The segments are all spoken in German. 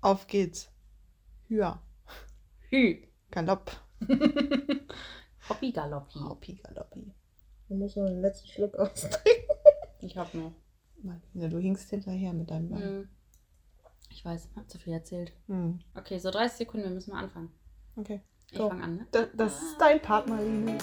Auf geht's. Hüa. Hü. Galopp. Hoppi Galoppi. Hoppi Galoppi. Du musst noch den letzten Schluck austrinken. Ich hab noch. Marlene, du hinkst hinterher mit deinem Bein. Hm. Ich weiß, hab zu viel erzählt. Hm. Okay, so 30 Sekunden, wir müssen mal anfangen. Okay. Ich Go. fange an, ne? Da, das ist dein Part, Marlene.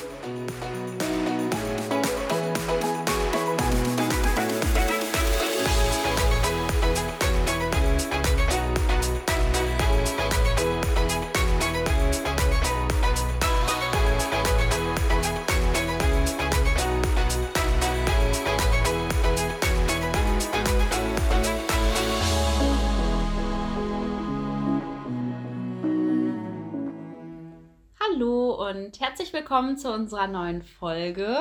Und herzlich willkommen zu unserer neuen Folge.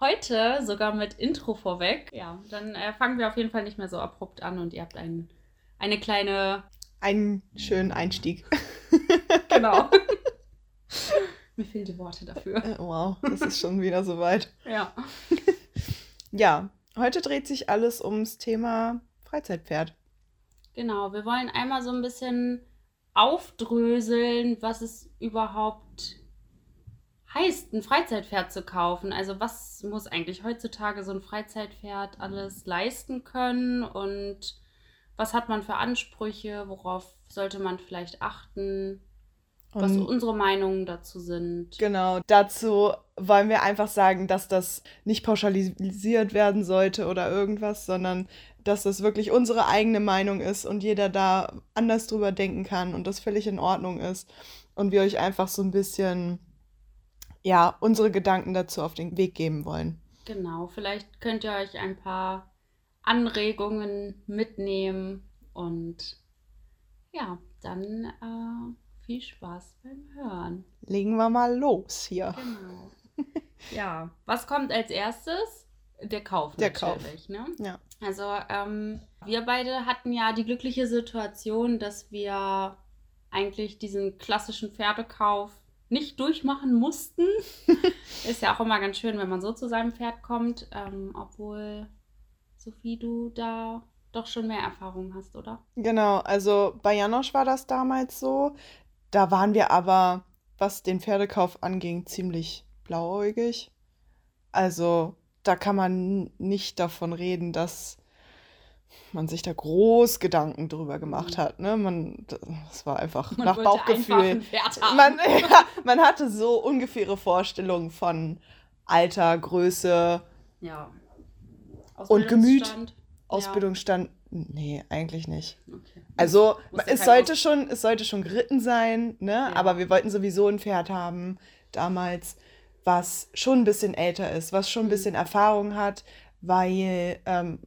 Heute sogar mit Intro vorweg. Ja, dann äh, fangen wir auf jeden Fall nicht mehr so abrupt an und ihr habt ein, eine kleine. Einen schönen Einstieg. Genau. Mir fehlen die Worte dafür. Äh, wow, das ist schon wieder soweit. Ja. Ja, heute dreht sich alles ums Thema Freizeitpferd. Genau, wir wollen einmal so ein bisschen aufdröseln, was es überhaupt heißt, ein Freizeitpferd zu kaufen. Also was muss eigentlich heutzutage so ein Freizeitpferd alles leisten können und was hat man für Ansprüche, worauf sollte man vielleicht achten, was Und unsere Meinungen dazu sind. genau, dazu wollen wir einfach sagen, dass das nicht pauschalisiert werden sollte oder irgendwas, sondern dass das wirklich unsere eigene Meinung ist und jeder da anders drüber denken kann und das völlig in Ordnung ist. Und wir euch einfach so ein bisschen, ja, unsere Gedanken dazu auf den Weg geben wollen. Genau, vielleicht könnt ihr euch ein paar Anregungen mitnehmen und ja, dann äh, viel Spaß beim Hören. Legen wir mal los hier. Genau. ja, was kommt als erstes? Der Kauf Der Kauf. natürlich, ne? Ja. Also ähm, wir beide hatten ja die glückliche Situation, dass wir eigentlich diesen klassischen Pferdekauf nicht durchmachen mussten. Ist ja auch immer ganz schön, wenn man so zu seinem Pferd kommt, ähm, obwohl Sophie, du da doch schon mehr Erfahrung hast, oder? Genau, also bei Janosch war das damals so. Da waren wir aber, was den Pferdekauf anging, ziemlich blauäugig. Also da kann man nicht davon reden, dass man sich da groß Gedanken drüber gemacht Mhm. hat. Ne? Man, das war einfach Man nach einfach Bauchgefühl. ein Pferd haben. Man, ja, man hatte so ungefähre Vorstellungen von Alter, Größe, ja. Und Gemüt. Ausbildungsstand. Ausbildungsstand. Nee, eigentlich nicht. Ja. Okay. Also es sollte Aus- schon, es sollte schon geritten sein, ne? Ja. Aber wir wollten sowieso ein Pferd haben damals, was schon ein bisschen älter ist, was schon ein Mhm. bisschen Erfahrung hat, weil ähm,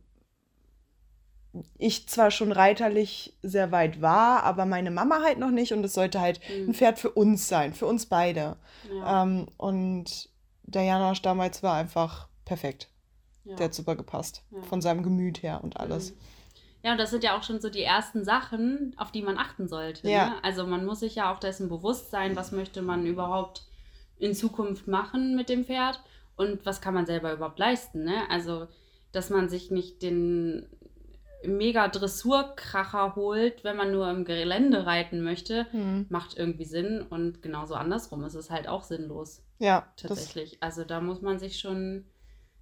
ich zwar schon reiterlich sehr weit war, aber meine Mama halt noch nicht und es sollte halt ein Mhm. Pferd für uns sein, für uns beide. Ja. Ähm, und der Janosch damals war einfach perfekt. ja. Der hat super gepasst. Ja. Von seinem Gemüt her und alles. Mhm. Ja, und das sind ja auch schon so die ersten Sachen, auf die man achten sollte. Ja. Ne? Also man muss sich ja auch dessen bewusst sein, was möchte man überhaupt in Zukunft machen mit dem Pferd und was kann man selber überhaupt leisten. Ne? Also, dass man sich nicht den mega Dressurkracher holt, wenn man nur im Gelände reiten möchte, Hm. macht irgendwie Sinn und genauso andersrum ist es halt auch sinnlos Ja, tatsächlich. Also da muss man sich schon,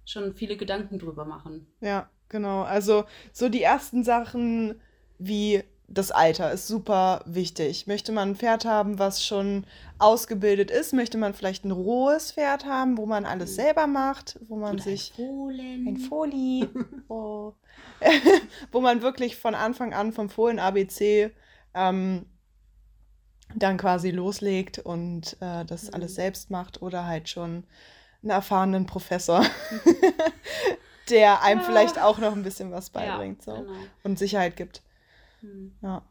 schon viele Gedanken drüber machen. Ja, genau. Also so die ersten Sachen wie das Alter ist super wichtig. Möchte man ein Pferd haben, was schon ausgebildet ist? Möchte man vielleicht ein rohes Pferd haben, wo man alles Mhm. selber macht, wo man Oder sich ein Fohlen. ein Foli, oh. Wo man wirklich von Anfang an vom Fohlen ABC ähm, dann quasi loslegt und äh, das Mhm. alles selbst macht oder halt schon einen erfahrenen Professor, der einem Ah. vielleicht auch noch ein bisschen was beibringt so. Genau. und Sicherheit gibt. Hm. Ja,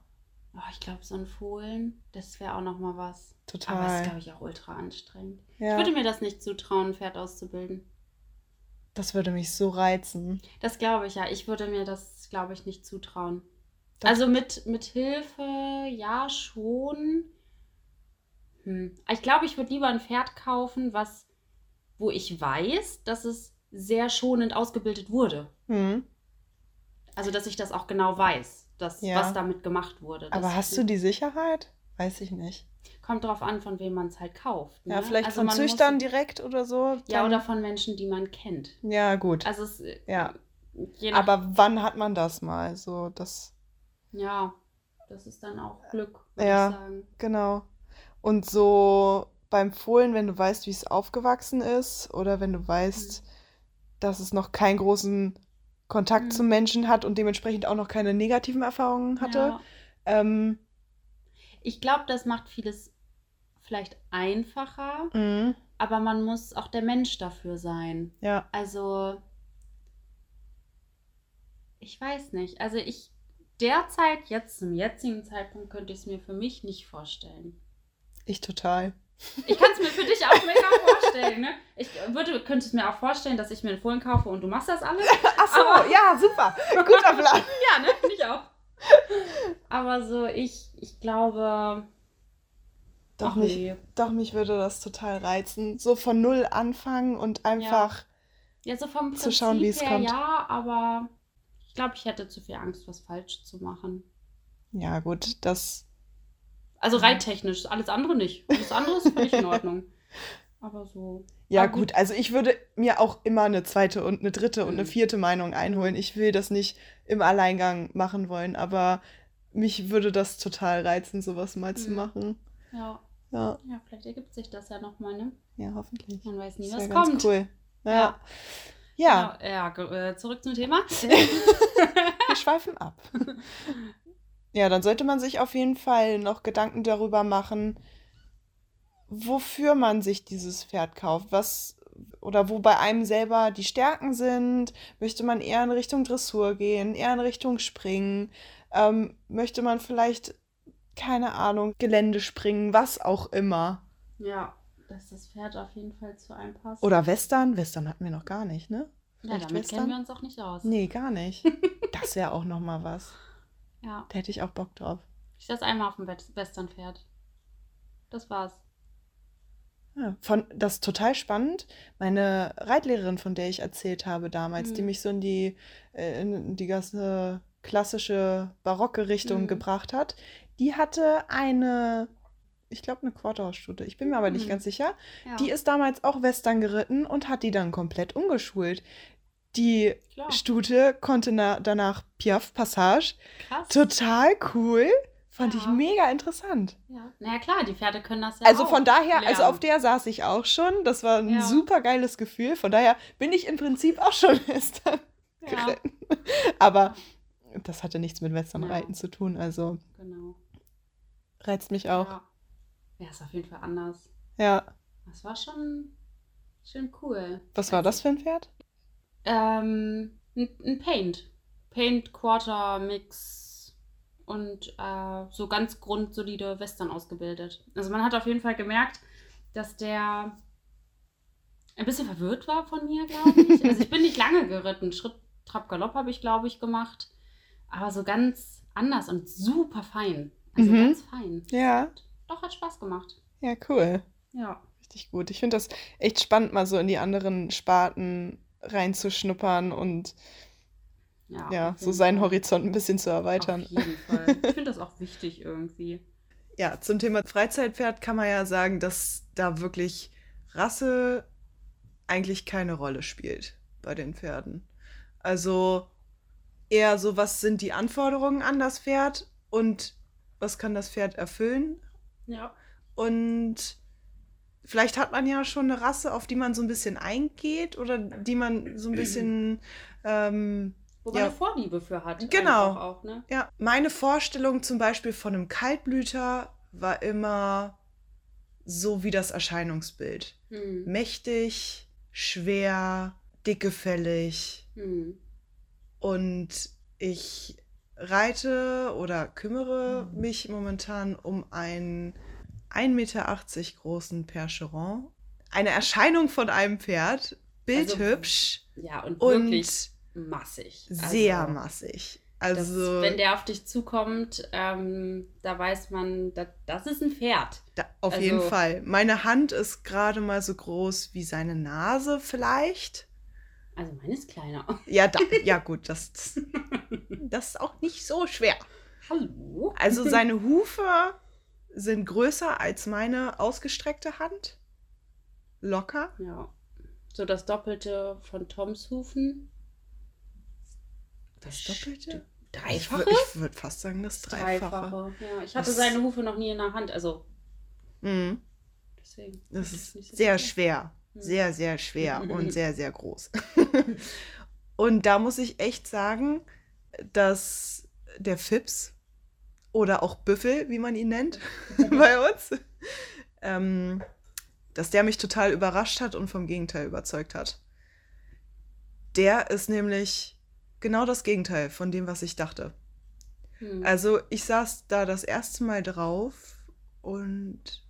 Oh, ich glaube, so ein Fohlen, das wäre auch noch mal was. Aber es ist, total. glaube ich, auch ultra anstrengend. Ich Ja, würde mir das nicht zutrauen, ein Pferd auszubilden. Das würde mich so reizen. Das glaube ich ja. Ich würde mir das, glaube ich, nicht zutrauen. Das- also mit, mit Hilfe, ja, schon. Hm. Ich glaube, ich würde lieber ein Pferd kaufen, was, wo ich weiß, dass es sehr schonend ausgebildet wurde. Hm. Also, dass ich das auch genau weiß. das, Ja. was damit gemacht wurde. Aber hast du die Sicherheit? Weiß ich nicht. Kommt drauf an, von wem man es halt kauft. Ne? Ja, vielleicht Also von Züchtern Muss, direkt oder so. ja, oder von Menschen, die man kennt. Ja, gut. Also es, Ja. je nach, Aber wann hat man das mal? So, das. ja, das ist dann auch Glück, würde Ja. ich sagen. Genau. Und so beim Fohlen, wenn du weißt, wie es aufgewachsen ist, oder wenn du weißt, dass es noch keinen großen Kontakt Mhm. zum Menschen hat und dementsprechend auch noch keine negativen Erfahrungen hatte. Ja. Ähm, Ich glaube, das macht vieles vielleicht einfacher, mh, aber man muss auch der Mensch dafür sein. ja, Also, ich weiß nicht. Also ich derzeit, jetzt zum jetzigen Zeitpunkt, könnte ich es mir für mich nicht vorstellen. ich total. Ich kann es mir für dich auch mega vorstellen, ne? Ich würde, könnte es mir auch vorstellen, dass ich mir einen Fohlen kaufe und du machst das alles. Ach so, Aber- ja, super. Guter Plan. Ja, ne? Finde ich auch. Aber so, ich, ich glaube. Doch nicht. nee. Doch, mich würde das total reizen. So von null anfangen und einfach. Ja, so vom Prinzip Zu schauen, wie es kommt. ja, aber ich glaube, ich hätte zu viel Angst, was falsch zu machen. Ja, gut, das. Also reittechnisch, alles andere nicht. Alles andere ist völlig in Ordnung. Aber so. Ja, Aber gut, also ich würde mir auch immer eine zweite und eine dritte und eine Mhm. vierte Meinung einholen. Ich will das nicht im Alleingang machen wollen, aber mich würde das total reizen, sowas mal zu Mhm. machen. Ja, Ja, ja, vielleicht ergibt sich das ja nochmal, ne? ja, hoffentlich. Man weiß nie, Das was kommt. cool. Ja. Ja. Ja, Ja, ja äh, zurück zum Thema. wir schweifen ab. Ja, dann sollte man sich auf jeden Fall noch Gedanken darüber machen, wofür man sich dieses Pferd kauft. Was oder wo bei einem selber die Stärken sind. Möchte man eher in Richtung Dressur gehen, eher in Richtung Springen? Ähm, möchte man vielleicht, keine Ahnung, Gelände springen, was auch immer. Ja, dass das Pferd auf jeden Fall zu einem passt. Oder Western? Western hatten wir noch gar nicht, ne? ja, vielleicht damit Western? kennen wir uns auch nicht aus. Nee, gar nicht. Das wäre auch noch mal was. Ja, Da hätte ich auch Bock drauf. ich saß einmal auf dem West- Westernpferd. Das war's. Ja, von, das ist total spannend. Meine Reitlehrerin, von der ich erzählt habe damals, die Mhm. mich so in die, äh, in die ganze klassische barocke Richtung Mhm. gebracht hat, die hatte eine, ich glaube, eine Quarterhausstute. Ich bin mir aber nicht Mhm. ganz sicher. Ja, Die ist damals auch Western geritten und hat die dann komplett umgeschult. Die klar. Stute konnte na, danach Piaf Passage. Krass. Total cool. Fand ich Ja. mega interessant. Ja. Naja, klar, die Pferde können das ja Also auch von daher, also lernen. auf der saß ich auch schon. Das war ein Ja. super geiles Gefühl. Von daher bin ich im Prinzip auch schon Western Ja, geritten. Aber das hatte nichts mit Westernreiten zu tun. Also genau. reizt mich auch. Ja. ja, ist auf jeden Fall anders. Ja. Das war schon, schon cool. Was war das für ein Pferd? Ähm, ein, ein Paint. Paint, Quarter, Mix und äh, so ganz grundsolide Western ausgebildet. Also man hat auf jeden Fall gemerkt, dass der ein bisschen verwirrt war von mir, glaube ich. Also ich bin nicht lange geritten. Schritt, Trab, Galopp habe ich, glaube ich, gemacht. Aber so ganz anders und super fein. Also Mhm. ganz fein. Ja. Doch, hat Spaß gemacht. Ja, cool. Ja. Richtig gut. Ich finde das echt spannend, mal so in die anderen Sparten reinzuschnuppern und Ja, ja, so seinen. Horizont ein bisschen zu erweitern. Auf jeden Fall. Ich finde das auch wichtig irgendwie. Ja, zum Thema Freizeitpferd kann man ja sagen, dass da wirklich Rasse eigentlich keine Rolle spielt bei den Pferden. Also eher so, was sind die Anforderungen an das Pferd und was kann das Pferd erfüllen? Ja. Und vielleicht hat man ja schon eine Rasse, auf die man so ein bisschen eingeht oder die man so ein bisschen ähm, Wo man Ja. eine Vorliebe für hat. Genau. Auch, ne? Ja, meine Vorstellung zum Beispiel von einem Kaltblüter war immer so wie das Erscheinungsbild. Hm. Mächtig, schwer, dickefällig Hm. und ich reite oder kümmere mich momentan um einen 1,80 Meter großen Percheron. Eine Erscheinung von einem Pferd, bildhübsch Ja, und, und wirklich massig. sehr Also, massig. Das, Also wenn der auf dich zukommt, ähm, da weiß man, das, das ist ein Pferd. Da, auf Also- jeden Fall. Meine Hand ist gerade mal so groß wie seine Nase vielleicht. Also meine ist kleiner. Ja, da, ja gut, das, das ist auch nicht so schwer. Hallo? Also seine Hufe sind größer als meine ausgestreckte Hand. Locker. Ja. So das Doppelte von Toms Hufen. Das Doppelte? Dreifache? Ich, wür- würde fast sagen, das Dreifache. Dreifache. Ja, ich hatte Das- seine Hufe noch nie in der Hand, also Mhm. deswegen. Das ist ich so sehr viel. schwer. Mhm. Sehr, sehr schwer und sehr, sehr groß. und da muss ich echt sagen, dass der Fips oder auch Büffel, wie man ihn nennt bei uns, ähm, dass der mich total überrascht hat und vom Gegenteil überzeugt hat. Der ist nämlich genau das Gegenteil von dem, was ich dachte. Hm. Also ich saß da das erste Mal drauf und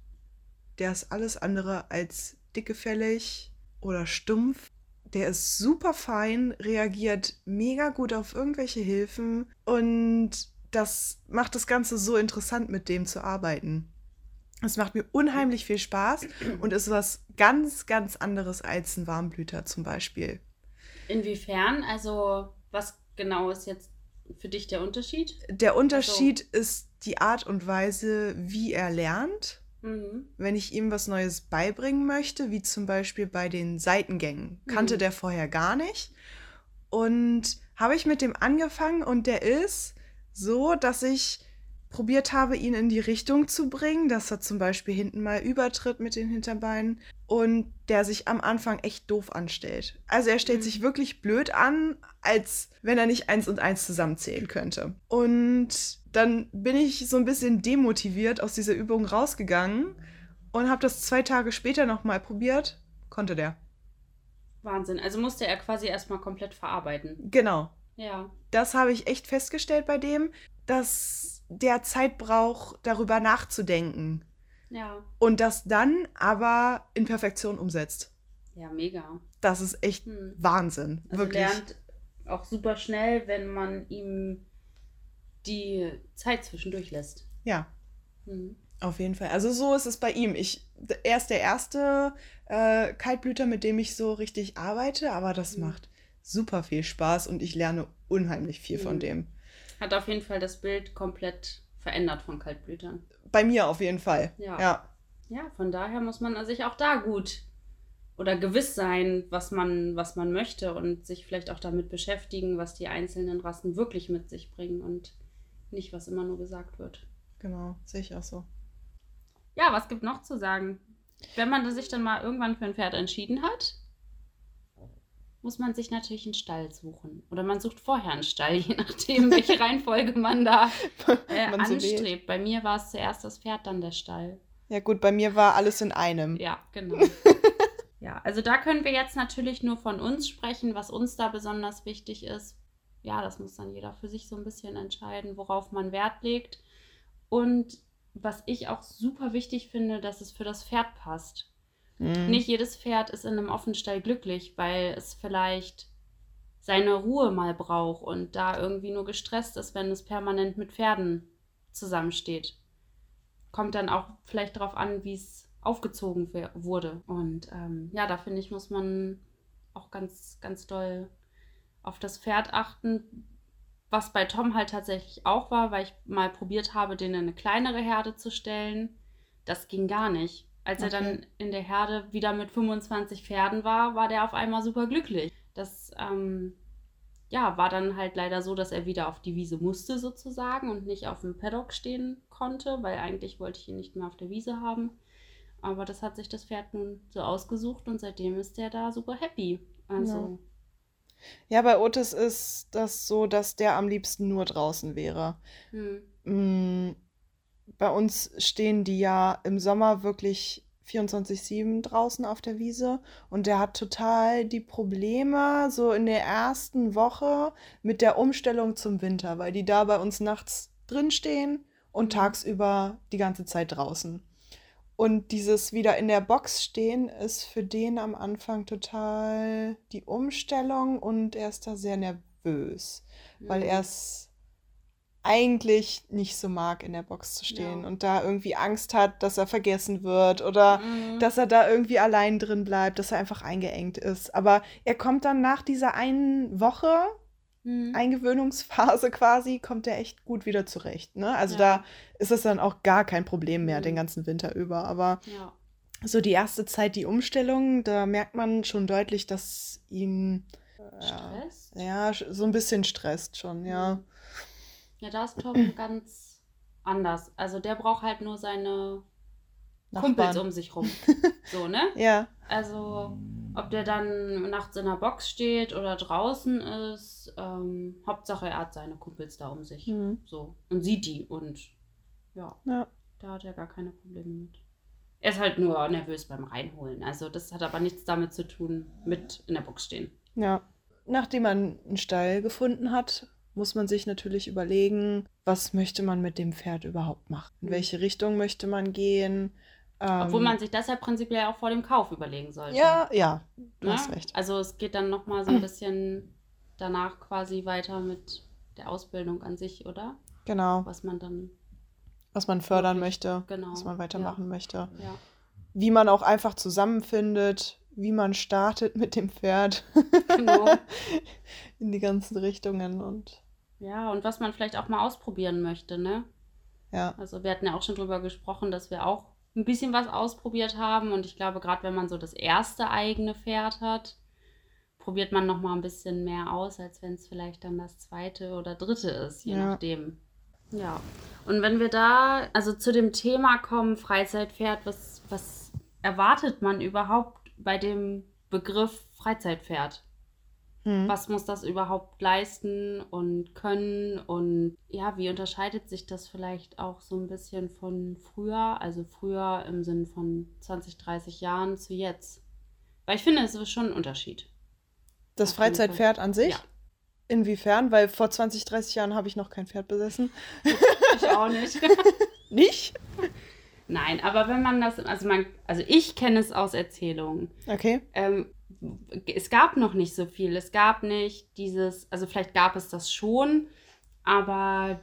der ist alles andere als dickgefällig oder stumpf. Der ist super fein, reagiert mega gut auf irgendwelche Hilfen und das macht das Ganze so interessant, mit dem zu arbeiten. Es macht mir unheimlich viel Spaß und ist was ganz, ganz anderes als ein Warmblüter zum Beispiel. Inwiefern? Also, was genau ist jetzt für dich der Unterschied? Der Unterschied ist die Art und Weise, wie er lernt. Mhm. wenn ich ihm was Neues beibringen möchte, wie zum Beispiel bei den Seitengängen. Kannte Mhm. der vorher gar nicht. Und habe ich mit dem angefangen und der ist so, dass ich probiert habe, ihn in die Richtung zu bringen, dass er zum Beispiel hinten mal übertritt mit den Hinterbeinen und der sich am Anfang echt doof anstellt. Also er stellt Mhm. sich wirklich blöd an, als wenn er nicht eins und eins zusammenzählen könnte. Und dann bin ich so ein bisschen demotiviert aus dieser Übung rausgegangen und habe das zwei Tage später nochmal probiert. Konnte der. Wahnsinn. Also musste er quasi erstmal komplett verarbeiten. Genau. Ja. Das habe ich echt festgestellt bei dem, dass der Zeit braucht, darüber nachzudenken. Ja. Und das dann aber in Perfektion umsetzt. Ja, mega. Das ist echt Hm. Wahnsinn. Also wirklich. lernt auch super schnell, wenn man ihm die Zeit zwischendurch lässt. Ja, Hm. auf jeden Fall. Also so ist es bei ihm. Ich, er ist der erste äh, Kaltblüter, mit dem ich so richtig arbeite, aber das Mhm. macht super viel Spaß und ich lerne unheimlich viel von Mhm. dem. Hat auf jeden Fall das Bild komplett verändert von Kaltblütern. Bei mir auf jeden Fall. Ja. ja. Ja, von daher muss man sich auch da gut oder gewiss sein, was man, was man möchte und sich vielleicht auch damit beschäftigen, was die einzelnen Rassen wirklich mit sich bringen und nicht, was immer nur gesagt wird. Genau, sehe ich auch so. Ja, was gibt noch zu sagen? Wenn man sich dann mal irgendwann für ein Pferd entschieden hat, muss man sich natürlich einen Stall suchen. Oder man sucht vorher einen Stall, je nachdem, welche Reihenfolge man da äh, Man so anstrebt. Bei mir war es zuerst das Pferd, dann der Stall. Ja gut, bei mir war alles in einem. Ja, genau. ja, also da können wir jetzt natürlich nur von uns sprechen, was uns da besonders wichtig ist. Ja, das muss dann jeder für sich so ein bisschen entscheiden, worauf man Wert legt. Und was ich auch super wichtig finde, dass es für das Pferd passt. Mhm. Nicht jedes Pferd ist in einem Offenstall glücklich, weil es vielleicht seine Ruhe mal braucht und da irgendwie nur gestresst ist, wenn es permanent mit Pferden zusammensteht. Kommt dann auch vielleicht darauf an, wie es aufgezogen wurde. Und ähm, ja, da finde ich, muss man auch ganz, ganz doll auf das Pferd achten. Was bei Tom halt tatsächlich auch war, weil ich mal probiert habe, den in eine kleinere Herde zu stellen. Das ging gar nicht. Als er Okay. dann in der Herde wieder mit 25 Pferden war, war der auf einmal super glücklich. Das ähm, ja, war dann halt leider so, dass er wieder auf die Wiese musste sozusagen und nicht auf dem Paddock stehen konnte, weil eigentlich wollte ich ihn nicht mehr auf der Wiese haben. Aber das hat sich das Pferd nun so ausgesucht und seitdem ist der da super happy. Also, Ja, bei Otis ist das so, dass der am liebsten nur draußen wäre. hm, Mm, Bei uns stehen die ja im Sommer wirklich 24/7 draußen auf der Wiese und der hat total die Probleme so in der ersten Woche mit der Umstellung zum Winter, weil die da bei uns nachts drin stehen und Mhm. tagsüber die ganze Zeit draußen. Und dieses wieder in der Box stehen ist für den am Anfang total die Umstellung und er ist da sehr nervös weil hm. er es eigentlich nicht so mag, in der Box zu stehen Ja. und da irgendwie Angst hat, dass er vergessen wird oder Mhm. dass er da irgendwie allein drin bleibt, dass er einfach eingeengt ist. Aber er kommt dann nach dieser einen Woche Mhm. Eingewöhnungsphase quasi, kommt er echt gut wieder zurecht. Ne? Also Ja. da ist es dann auch gar kein Problem mehr, Mhm. den ganzen Winter über. Aber Ja. so die erste Zeit, die Umstellung, da merkt man schon deutlich, dass ihn äh, Stress? ja, so ein bisschen stresst schon, ja. Ja, da ist Tom ganz anders. Also der braucht halt nur seine Kumpels Nachbarn. um sich rum. So, ne? Ja, Also, ob der dann nachts in der Box steht oder draußen ist, ähm, Hauptsache er hat seine Kumpels da um sich. Mhm. So. Und sieht die und ja, ja. da hat er gar keine Probleme mit. Er ist halt nur nervös beim Reinholen. Also, das hat aber nichts damit zu tun, mit in der Box stehen. Ja. Nachdem man einen Stall gefunden hat, muss man sich natürlich überlegen, was möchte man mit dem Pferd überhaupt machen? In Mhm. welche Richtung möchte man gehen? Obwohl Ähm, man sich das ja prinzipiell auch vor dem Kauf überlegen sollte. Ja, ja, du Ne? hast recht. Also es geht dann nochmal so ein bisschen danach quasi weiter mit der Ausbildung an sich, oder? Genau, Was man dann, was man fördern Wirklich, möchte, genau. was man weitermachen möchte. ja. Wie man auch einfach zusammenfindet, wie man startet mit dem Pferd Genau. in die ganzen Richtungen und Ja, und was man vielleicht auch mal ausprobieren möchte, ne? ja, Also wir hatten ja auch schon drüber gesprochen, dass wir auch ein bisschen was ausprobiert haben. Und ich glaube, gerade wenn man so das erste eigene Pferd hat, probiert man noch mal ein bisschen mehr aus, als wenn es vielleicht dann das zweite oder dritte ist, je Ja. nachdem. Ja. Und wenn wir da also zu dem Thema kommen, Freizeitpferd, was, was erwartet man überhaupt bei dem Begriff Freizeitpferd? Hm. was muss das überhaupt leisten und können und ja, wie unterscheidet sich das vielleicht auch so ein bisschen von früher, also früher im Sinn von 20, 30 Jahren zu jetzt? Weil ich finde, es ist schon ein Unterschied. das. Freizeitpferd an sich? Ja. Inwiefern? Weil vor 20, 30 Jahren habe ich noch kein Pferd besessen. Ich auch nicht. Nicht? Nein, aber wenn man das, also man, also ich kenne es aus Erzählungen. Okay. ähm, es gab noch nicht so viel. Es gab nicht dieses, also vielleicht gab es das schon, aber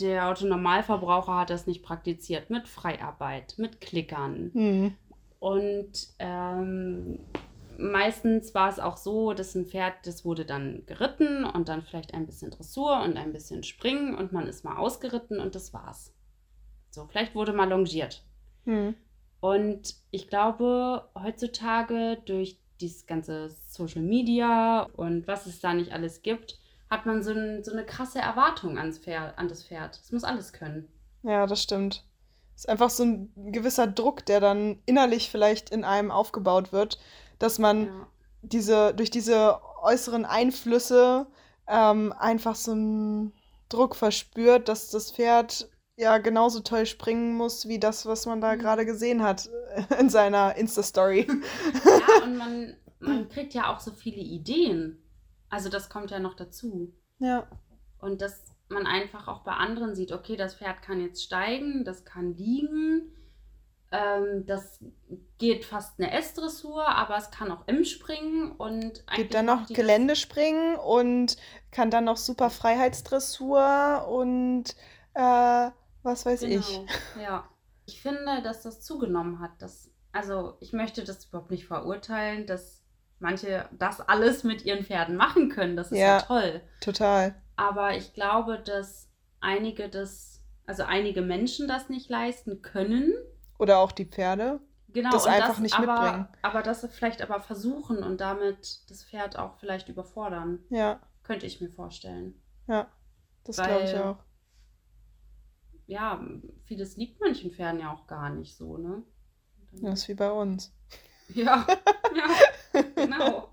der Autonormalverbraucher hat das nicht praktiziert mit Freiarbeit, mit Klickern. Hm. Und ähm, meistens war es auch so, dass ein Pferd, das wurde dann geritten und dann vielleicht ein bisschen Dressur und ein bisschen Springen und man ist mal ausgeritten und das war's. So, vielleicht wurde mal longiert. Hm. Und ich glaube, heutzutage durch dieses ganze Social Media und was es da nicht alles gibt, hat man so, ein, so eine krasse Erwartung ans Pferd, an das Pferd. Es muss alles können. Ja, das stimmt. Es ist einfach so ein gewisser Druck, der dann innerlich vielleicht in einem aufgebaut wird, dass man Ja. diese, durch diese äußeren Einflüsse ähm, einfach so einen Druck verspürt, dass das Pferd ja genauso toll springen muss, wie das, was man da Mhm. gerade gesehen hat äh, in seiner Insta-Story. ja, und man, man kriegt ja auch so viele Ideen. Also das kommt ja noch dazu. ja. Und dass man einfach auch bei anderen sieht, okay, das Pferd kann jetzt steigen, das kann liegen, ähm, das geht fast eine S-Dressur, aber es kann auch M springen und Gibt dann noch Geländespringen und kann dann noch super Freiheitsdressur und äh, was weiß ich. Genau, ja. Ich finde, dass das zugenommen hat. Dass, also ich möchte das überhaupt nicht verurteilen, dass manche das alles mit ihren Pferden machen können. Das ist ja, Ja. toll. Total. Aber ich glaube, dass einige das, also einige Menschen das nicht leisten können. Oder auch die Pferde. Genau, Das einfach nicht aber, mitbringen. Aber das vielleicht aber versuchen und damit das Pferd auch vielleicht überfordern. Ja, Könnte ich mir vorstellen. ja. Das glaube ich auch. Ja, vieles liegt manchen Pferden ja auch gar nicht so, ne? Das ist wie bei uns. Ja, ja, genau.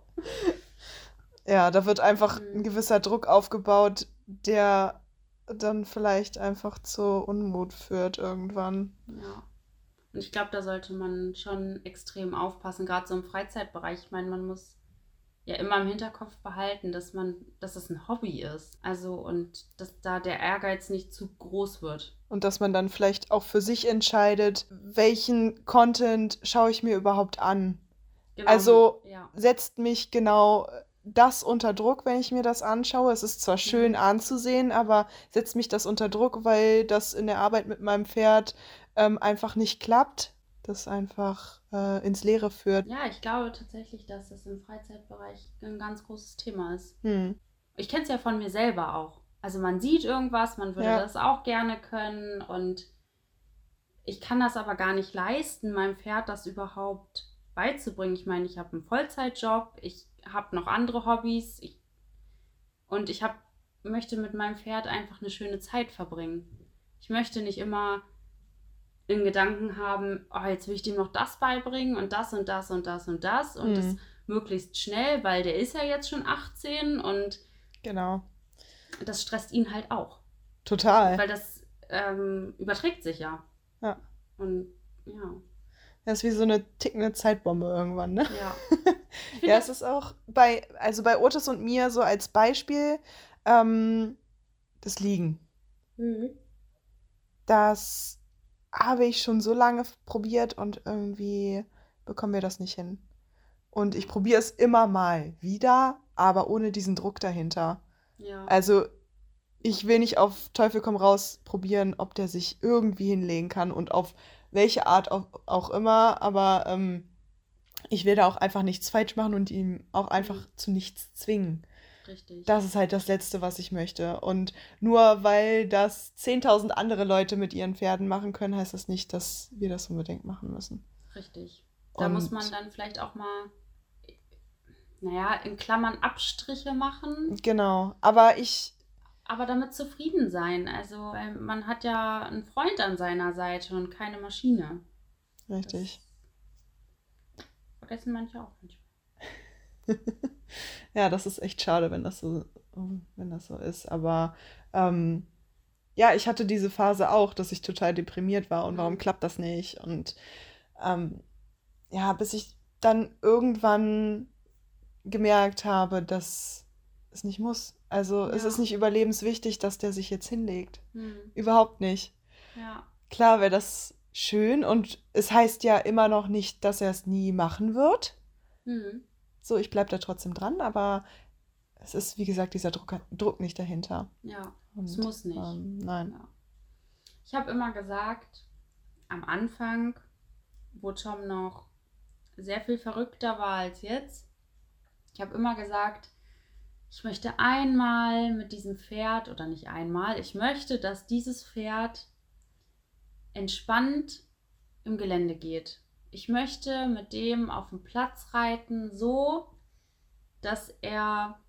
Ja, da wird einfach Mhm. ein gewisser Druck aufgebaut, der dann vielleicht einfach zu Unmut führt irgendwann. Ja. Und ich glaube, da sollte man schon extrem aufpassen, gerade so im Freizeitbereich. Ich meine, man muss ja immer im Hinterkopf behalten, dass man, dass es ein Hobby ist. Also und dass da der Ehrgeiz nicht zu groß wird. Und dass man dann vielleicht auch für sich entscheidet, welchen Content schaue ich mir überhaupt an. Genau, Also- ja. Setzt mich genau das unter Druck, wenn ich mir das anschaue. Es ist zwar schön Mhm. anzusehen, aber setzt mich das unter Druck, weil das in der Arbeit mit meinem Pferd ähm, einfach nicht klappt. Das einfach äh, ins Leere führt. Ja, ich glaube tatsächlich, dass das im Freizeitbereich ein ganz großes Thema ist. Hm. Ich kenne es ja von mir selber auch. Also man sieht irgendwas, man würde Ja. das auch gerne können und ich kann das aber gar nicht leisten, meinem Pferd das überhaupt beizubringen. Ich meine, ich habe einen Vollzeitjob, ich habe noch andere Hobbys ich, und ich hab, möchte mit meinem Pferd einfach eine schöne Zeit verbringen. Ich möchte nicht immer in Gedanken haben, oh, jetzt will ich dem noch das beibringen und das und das und das und das und Mhm. das möglichst schnell, weil der ist ja jetzt schon 18 und Genau. das stresst ihn halt auch. Total. Weil das ähm, überträgt sich ja. Ja. Und ja, Das ist wie so eine tickende Zeitbombe irgendwann, ne? ja. Ja, es ist auch bei, also bei Otis und mir so als Beispiel, ähm, das Liegen. Mhm. Das habe ich schon so lange probiert und irgendwie bekommen wir das nicht hin. Und ich probiere es immer mal wieder, aber ohne diesen Druck dahinter. ja. Also ich will nicht auf Teufel komm raus probieren, ob der sich irgendwie hinlegen kann und auf welche Art auch, auch immer, aber ähm, ich will da auch einfach nichts falsch machen und ihn auch einfach Mhm. zu nichts zwingen. Richtig. Das ist halt das Letzte, was ich möchte. Und nur weil das 10.000 andere Leute mit ihren Pferden machen können, heißt das nicht, dass wir das unbedingt machen müssen. Richtig. Da muss Und- man dann vielleicht auch mal, naja, in Klammern Abstriche machen, Genau. Aber ich, aber damit zufrieden sein. Also man hat ja einen Freund an seiner Seite und keine Maschine. richtig. Vergessen manche auch manchmal. Ja, das ist echt schade, wenn das so, wenn das so ist. Aber ähm, ja, ich hatte diese Phase auch, dass ich total deprimiert war und warum klappt das nicht? Und ähm, ja, bis ich dann irgendwann gemerkt habe, dass es nicht muss. Also es Ja. ist nicht überlebenswichtig, dass der sich jetzt hinlegt. Hm. Überhaupt nicht. Ja. Klar wäre das schön und es heißt ja immer noch nicht, dass er es nie machen wird. Hm. So, ich bleibe da trotzdem dran, aber es ist, wie gesagt, dieser Druck, Druck nicht dahinter. Ja. Und, Es muss nicht. Ähm, nein. Ja. Ich habe immer gesagt, am Anfang, wo Tom noch sehr viel verrückter war als jetzt, ich habe immer gesagt, ich möchte einmal mit diesem Pferd, oder nicht einmal, ich möchte, dass dieses Pferd entspannt im Gelände geht. Ich möchte mit dem auf dem Platz reiten, so dass er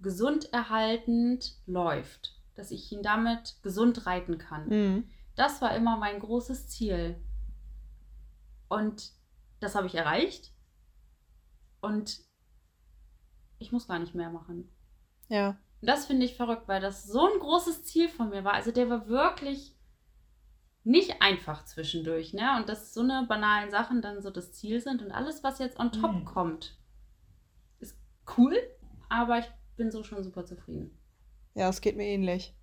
gesund erhaltend läuft, dass ich ihn damit gesund reiten kann. Mhm. Das war immer mein großes Ziel. Und das habe ich erreicht. Und ich muss gar nicht mehr machen. Ja. Und das finde ich verrückt, weil das so ein großes Ziel von mir war. Also der war wirklich nicht einfach zwischendurch, ne? Und dass so eine banalen Sachen dann so das Ziel sind und alles, was jetzt on top Mhm. kommt, ist cool, aber ich bin so schon super zufrieden. Ja, es geht mir ähnlich.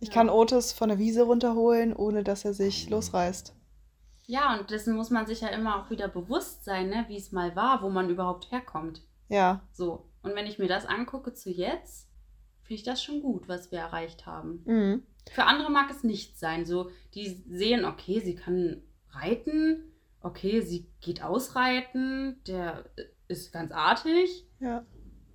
Ich Ja. kann Otis von der Wiese runterholen, ohne dass er sich losreißt. Ja, und dessen muss man sich ja immer auch wieder bewusst sein, ne? wie es mal war, wo man überhaupt herkommt. Ja. So. Und wenn ich mir das angucke zu jetzt, finde ich das schon gut, was wir erreicht haben. Mhm. Für andere mag es nicht sein. So, die sehen, okay, sie kann reiten, okay, sie geht ausreiten, der ist ganz artig. Ja.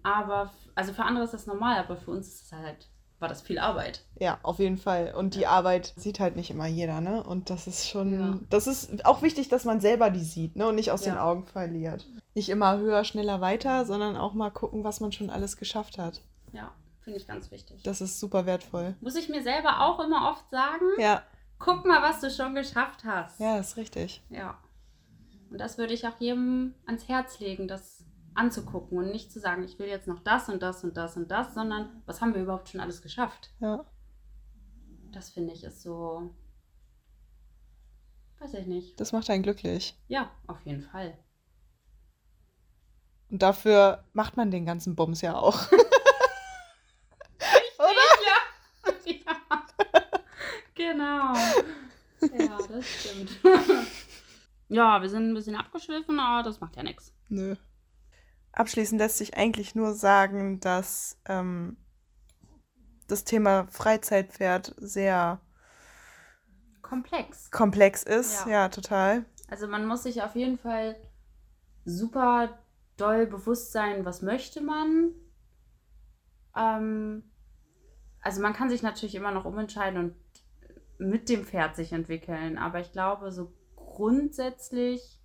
Aber, also für andere ist das normal, aber für uns ist es halt, war das viel Arbeit. Ja, auf jeden Fall. Und die Arbeit sieht halt nicht immer jeder, ne? Und das ist schon, Ja. das ist auch wichtig, dass man selber die sieht, ne? Und nicht aus den Ja. Augen verliert. Nicht immer höher, schneller, weiter, sondern auch mal gucken, was man schon alles geschafft hat. Ja, finde ich ganz wichtig. Das ist super wertvoll. Muss ich mir selber auch immer oft sagen, Ja, guck mal, was du schon geschafft hast. ja, ist richtig. Ja. Und das würde ich auch jedem ans Herz legen, das anzugucken und nicht zu sagen, ich will jetzt noch das und das und das und das, sondern was haben wir überhaupt schon alles geschafft? Ja. Das finde ich ist so. Weiß ich nicht. Das macht einen glücklich. Ja, auf jeden Fall. Und dafür macht man den ganzen Bums ja auch. Oder? Ja. ja. Genau. Ja, das stimmt. ja, wir sind ein bisschen abgeschwiffen, aber das macht ja nichts. Nö. Abschließend lässt sich eigentlich nur sagen, dass ähm, das Thema Freizeitpferd sehr Komplex. komplex ist. Ja. Ja, total. Also man muss sich auf jeden Fall super doll bewusst sein, was möchte man. ähm, also man kann sich natürlich immer noch umentscheiden und mit dem Pferd sich entwickeln, aber ich glaube, so grundsätzlich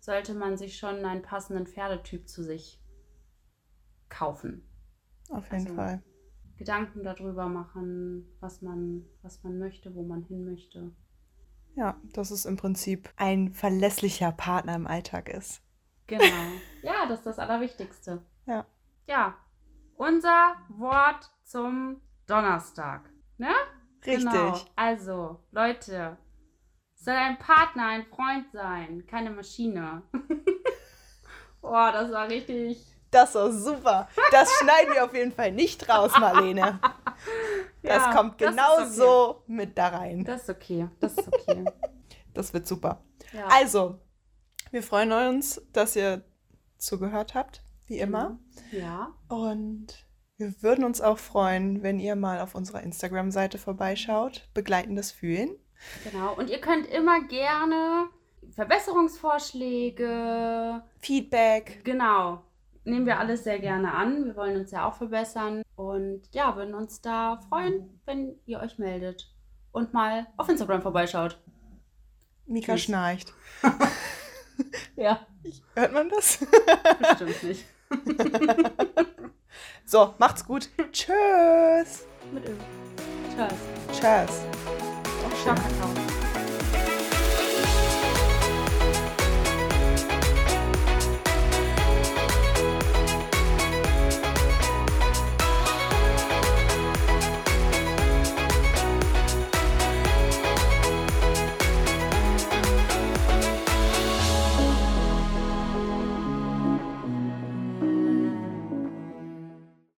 sollte man sich schon einen passenden Pferdetyp zu sich kaufen. Auf jeden Also, Fall. Gedanken darüber machen, was man, was man möchte, wo man hin möchte. Ja, dass es im Prinzip ein verlässlicher Partner im Alltag ist. Genau. ja, das ist das Allerwichtigste. Ja. Ja, unser Wort zum Donnerstag. Ne? Richtig. Genau. Also, Leute, es soll ein Partner, ein Freund sein, keine Maschine. Boah, das war richtig. Das war super. Das schneiden wir auf jeden Fall nicht raus, Marlene. Das Ja, kommt das genau okay. so mit da rein. Das ist okay. Das ist okay. Das wird super. Ja. Also, wir freuen uns, dass ihr zugehört habt, wie immer. Ja. Und wir würden uns auch freuen, wenn ihr mal auf unserer Instagram-Seite vorbeischaut. Begleitendes Fühlen. Genau. Und ihr könnt immer gerne Verbesserungsvorschläge, Feedback. genau, nehmen wir alles sehr gerne an. Wir wollen uns ja auch verbessern und ja, würden uns da freuen, wenn ihr euch meldet und mal auf Instagram vorbeischaut. Mika Tschüss. schnarcht. Ja, Hört man das? bestimmt nicht. So, macht's gut. Tschüss. Mit Öl. Tschüss. Tschüss. Ciao, Kakao.